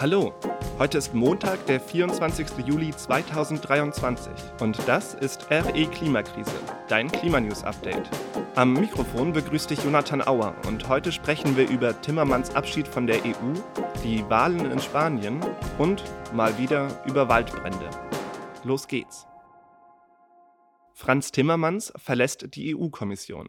Hallo, heute ist Montag, der 24. Juli 2023 und das ist RE Klimakrise, dein Klimanews-Update. Am Mikrofon begrüßt dich Jonathan Auer und heute sprechen wir über Timmermans Abschied von der EU, die Wahlen in Spanien und mal wieder über Waldbrände. Los geht's. Franz Timmermans verlässt die EU-Kommission.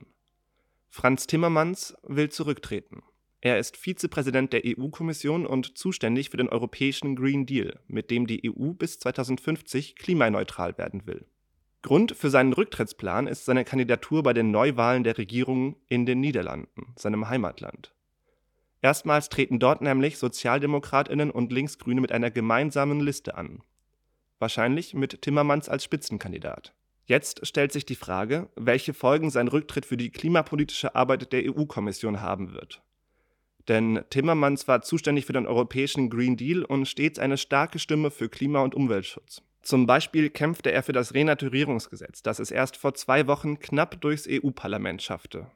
Franz Timmermans will zurücktreten. Er ist Vizepräsident der EU-Kommission und zuständig für den europäischen Green Deal, mit dem die EU bis 2050 klimaneutral werden will. Grund für seinen Rücktrittsplan ist seine Kandidatur bei den Neuwahlen der Regierung in den Niederlanden, seinem Heimatland. Erstmals treten dort nämlich Sozialdemokratinnen und Linksgrüne mit einer gemeinsamen Liste an. Wahrscheinlich mit Timmermans als Spitzenkandidat. Jetzt stellt sich die Frage, welche Folgen sein Rücktritt für die klimapolitische Arbeit der EU-Kommission haben wird. Denn Timmermans war zuständig für den europäischen Green Deal und stets eine starke Stimme für Klima- und Umweltschutz. Zum Beispiel kämpfte er für das Renaturierungsgesetz, das es erst vor zwei Wochen knapp durchs EU-Parlament schaffte.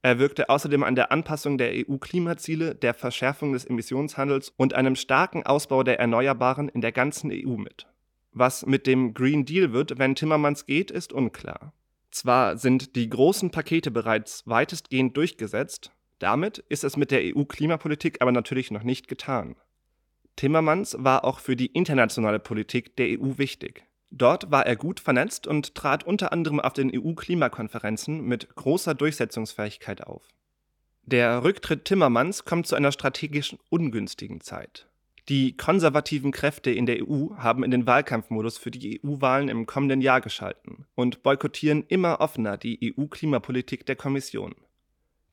Er wirkte außerdem an der Anpassung der EU-Klimaziele, der Verschärfung des Emissionshandels und einem starken Ausbau der Erneuerbaren in der ganzen EU mit. Was mit dem Green Deal wird, wenn Timmermans geht, ist unklar. Zwar sind die großen Pakete bereits weitestgehend durchgesetzt, damit ist es mit der EU-Klimapolitik aber natürlich noch nicht getan. Timmermans war auch für die internationale Politik der EU wichtig. Dort war er gut vernetzt und trat unter anderem auf den EU-Klimakonferenzen mit großer Durchsetzungsfähigkeit auf. Der Rücktritt Timmermans kommt zu einer strategisch ungünstigen Zeit. Die konservativen Kräfte in der EU haben in den Wahlkampfmodus für die EU-Wahlen im kommenden Jahr geschalten und boykottieren immer offener die EU-Klimapolitik der Kommission.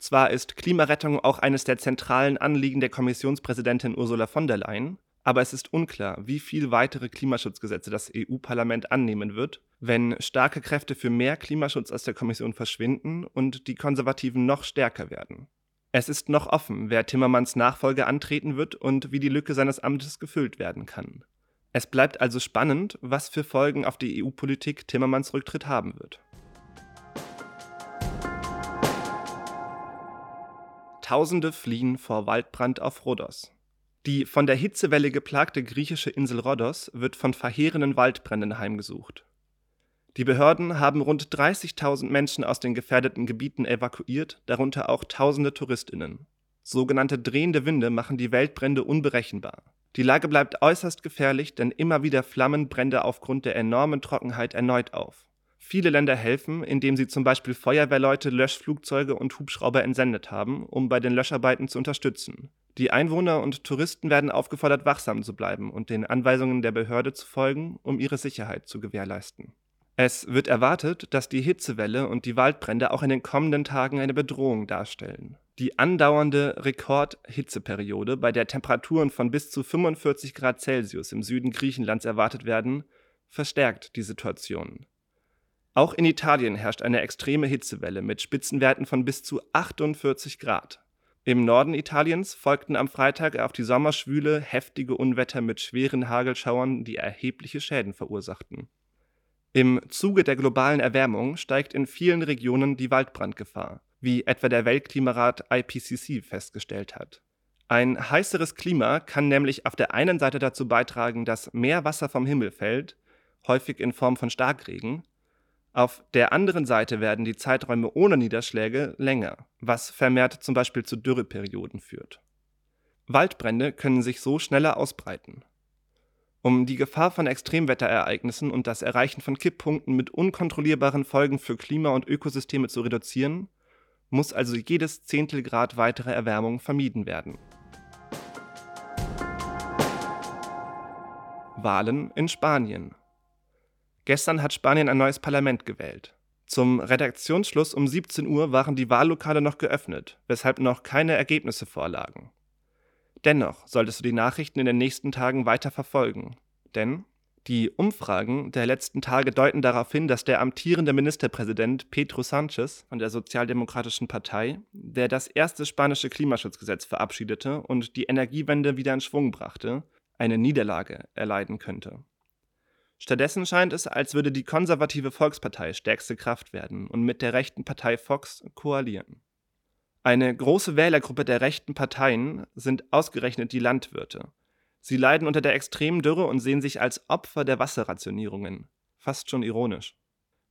Zwar ist Klimarettung auch eines der zentralen Anliegen der Kommissionspräsidentin Ursula von der Leyen, aber es ist unklar, wie viel weitere Klimaschutzgesetze das EU-Parlament annehmen wird, wenn starke Kräfte für mehr Klimaschutz aus der Kommission verschwinden und die Konservativen noch stärker werden. Es ist noch offen, wer Timmermans Nachfolge antreten wird und wie die Lücke seines Amtes gefüllt werden kann. Es bleibt also spannend, was für Folgen auf die EU-Politik Timmermans Rücktritt haben wird. Tausende fliehen vor Waldbrand auf Rhodos. Die von der Hitzewelle geplagte griechische Insel Rhodos wird von verheerenden Waldbränden heimgesucht. Die Behörden haben rund 30.000 Menschen aus den gefährdeten Gebieten evakuiert, darunter auch tausende Touristinnen. Sogenannte drehende Winde machen die Waldbrände unberechenbar. Die Lage bleibt äußerst gefährlich, denn immer wieder flammen Brände aufgrund der enormen Trockenheit erneut auf. Viele Länder helfen, indem sie zum Beispiel Feuerwehrleute, Löschflugzeuge und Hubschrauber entsendet haben, um bei den Löscharbeiten zu unterstützen. Die Einwohner und Touristen werden aufgefordert, wachsam zu bleiben und den Anweisungen der Behörde zu folgen, um ihre Sicherheit zu gewährleisten. Es wird erwartet, dass die Hitzewelle und die Waldbrände auch in den kommenden Tagen eine Bedrohung darstellen. Die andauernde Rekordhitzeperiode, bei der Temperaturen von bis zu 45 Grad Celsius im Süden Griechenlands erwartet werden, verstärkt die Situation. Auch in Italien herrscht eine extreme Hitzewelle mit Spitzenwerten von bis zu 48 Grad. Im Norden Italiens folgten am Freitag auf die Sommerschwüle heftige Unwetter mit schweren Hagelschauern, die erhebliche Schäden verursachten. Im Zuge der globalen Erwärmung steigt in vielen Regionen die Waldbrandgefahr, wie etwa der Weltklimarat IPCC festgestellt hat. Ein heißeres Klima kann nämlich auf der einen Seite dazu beitragen, dass mehr Wasser vom Himmel fällt, häufig in Form von Starkregen, auf der anderen Seite werden die Zeiträume ohne Niederschläge länger, was vermehrt zum Beispiel zu Dürreperioden führt. Waldbrände können sich so schneller ausbreiten. Um die Gefahr von Extremwetterereignissen und das Erreichen von Kipppunkten mit unkontrollierbaren Folgen für Klima und Ökosysteme zu reduzieren, muss also jedes Zehntelgrad weitere Erwärmung vermieden werden. Wahlen in Spanien Gestern hat Spanien ein neues Parlament gewählt. Zum Redaktionsschluss um 17 Uhr waren die Wahllokale noch geöffnet, weshalb noch keine Ergebnisse vorlagen. Dennoch solltest du die Nachrichten in den nächsten Tagen weiter verfolgen, denn die Umfragen der letzten Tage deuten darauf hin, dass der amtierende Ministerpräsident Pedro Sánchez von der Sozialdemokratischen Partei, der das erste spanische Klimaschutzgesetz verabschiedete und die Energiewende wieder in Schwung brachte, eine Niederlage erleiden könnte. Stattdessen scheint es, als würde die konservative Volkspartei stärkste Kraft werden und mit der rechten Partei Fox koalieren. Eine große Wählergruppe der rechten Parteien sind ausgerechnet die Landwirte. Sie leiden unter der extremen Dürre und sehen sich als Opfer der Wasserrationierungen. Fast schon ironisch.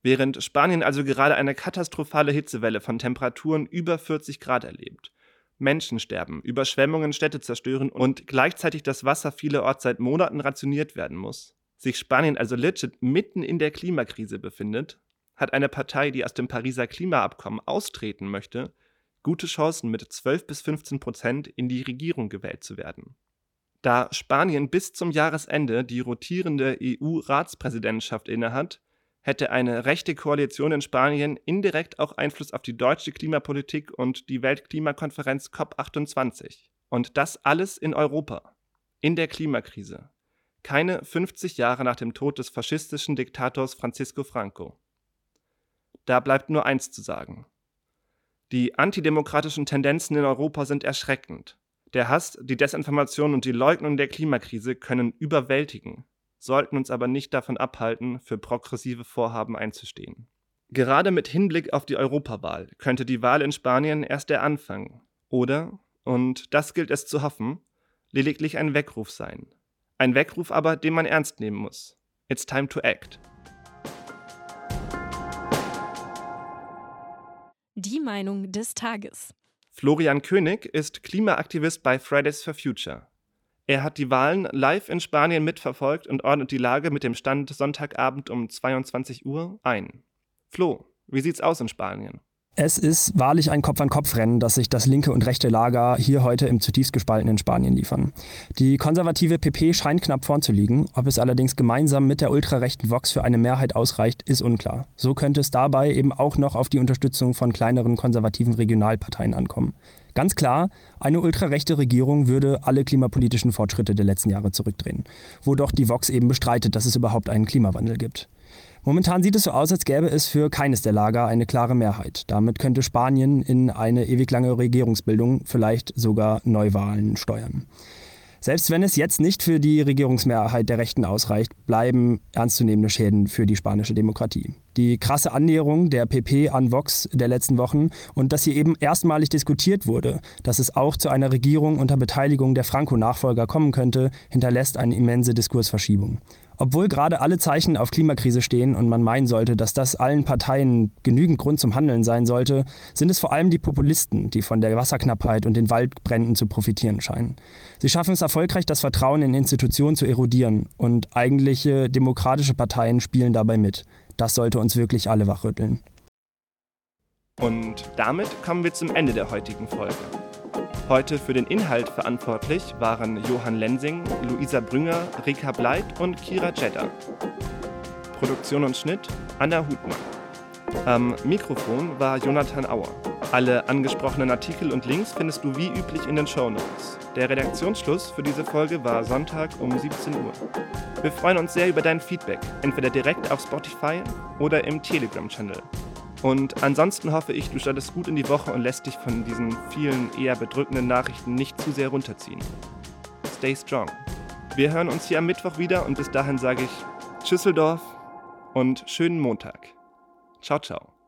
Während Spanien also gerade eine katastrophale Hitzewelle von Temperaturen über 40 Grad erlebt, Menschen sterben, Überschwemmungen Städte zerstören und gleichzeitig das Wasser vielerorts seit Monaten rationiert werden muss, sich Spanien also legit mitten in der Klimakrise befindet, hat eine Partei, die aus dem Pariser Klimaabkommen austreten möchte, gute Chancen mit 12 bis 15 Prozent in die Regierung gewählt zu werden. Da Spanien bis zum Jahresende die rotierende EU-Ratspräsidentschaft innehat, hätte eine rechte Koalition in Spanien indirekt auch Einfluss auf die deutsche Klimapolitik und die Weltklimakonferenz COP28. Und das alles in Europa, in der Klimakrise. Keine 50 Jahre nach dem Tod des faschistischen Diktators Francisco Franco. Da bleibt nur eins zu sagen. Die antidemokratischen Tendenzen in Europa sind erschreckend. Der Hass, die Desinformation und die Leugnung der Klimakrise können überwältigen, sollten uns aber nicht davon abhalten, für progressive Vorhaben einzustehen. Gerade mit Hinblick auf die Europawahl könnte die Wahl in Spanien erst der Anfang oder, und das gilt es zu hoffen, lediglich ein Weckruf sein. Ein Weckruf aber, den man ernst nehmen muss. It's time to act. Die Meinung des Tages. Florian König ist Klimaaktivist bei Fridays for Future. Er hat die Wahlen live in Spanien mitverfolgt und ordnet die Lage mit dem Stand Sonntagabend um 22 Uhr ein. Flo, wie sieht's aus in Spanien? Es ist wahrlich ein Kopf-an-Kopf-Rennen, das sich das linke und rechte Lager hier heute im zutiefst gespaltenen Spanien liefern. Die konservative PP scheint knapp vorn zu liegen. Ob es allerdings gemeinsam mit der ultrarechten Vox für eine Mehrheit ausreicht, ist unklar. So könnte es dabei eben auch noch auf die Unterstützung von kleineren konservativen Regionalparteien ankommen. Ganz klar, eine ultrarechte Regierung würde alle klimapolitischen Fortschritte der letzten Jahre zurückdrehen, wo doch die Vox eben bestreitet, dass es überhaupt einen Klimawandel gibt. Momentan sieht es so aus, als gäbe es für keines der Lager eine klare Mehrheit. Damit könnte Spanien in eine ewig lange Regierungsbildung, vielleicht sogar Neuwahlen steuern. Selbst wenn es jetzt nicht für die Regierungsmehrheit der Rechten ausreicht, bleiben ernstzunehmende Schäden für die spanische Demokratie. Die krasse Annäherung der PP an Vox der letzten Wochen und dass hier eben erstmalig diskutiert wurde, dass es auch zu einer Regierung unter Beteiligung der Franco-Nachfolger kommen könnte, hinterlässt eine immense Diskursverschiebung. Obwohl gerade alle Zeichen auf Klimakrise stehen und man meinen sollte, dass das allen Parteien genügend Grund zum Handeln sein sollte, sind es vor allem die Populisten, die von der Wasserknappheit und den Waldbränden zu profitieren scheinen. Sie schaffen es erfolgreich, das Vertrauen in Institutionen zu erodieren und eigentliche demokratische Parteien spielen dabei mit. Das sollte uns wirklich alle wachrütteln. Und damit kommen wir zum Ende der heutigen Folge. Heute für den Inhalt verantwortlich waren Johann Lensing, Luisa Brünger, Rika Bleit und Kira Jeddah. Produktion und Schnitt Anna Hutmann. Am Mikrofon war Jonathan Auer. Alle angesprochenen Artikel und Links findest du wie üblich in den Show Notes. Der Redaktionsschluss für diese Folge war Sonntag um 17 Uhr. Wir freuen uns sehr über dein Feedback, entweder direkt auf Spotify oder im Telegram-Channel. Und ansonsten hoffe ich, du startest gut in die Woche und lässt dich von diesen vielen eher bedrückenden Nachrichten nicht zu sehr runterziehen. Stay strong. Wir hören uns hier am Mittwoch wieder und bis dahin sage ich Tschüsseldorf und schönen Montag. Ciao, ciao.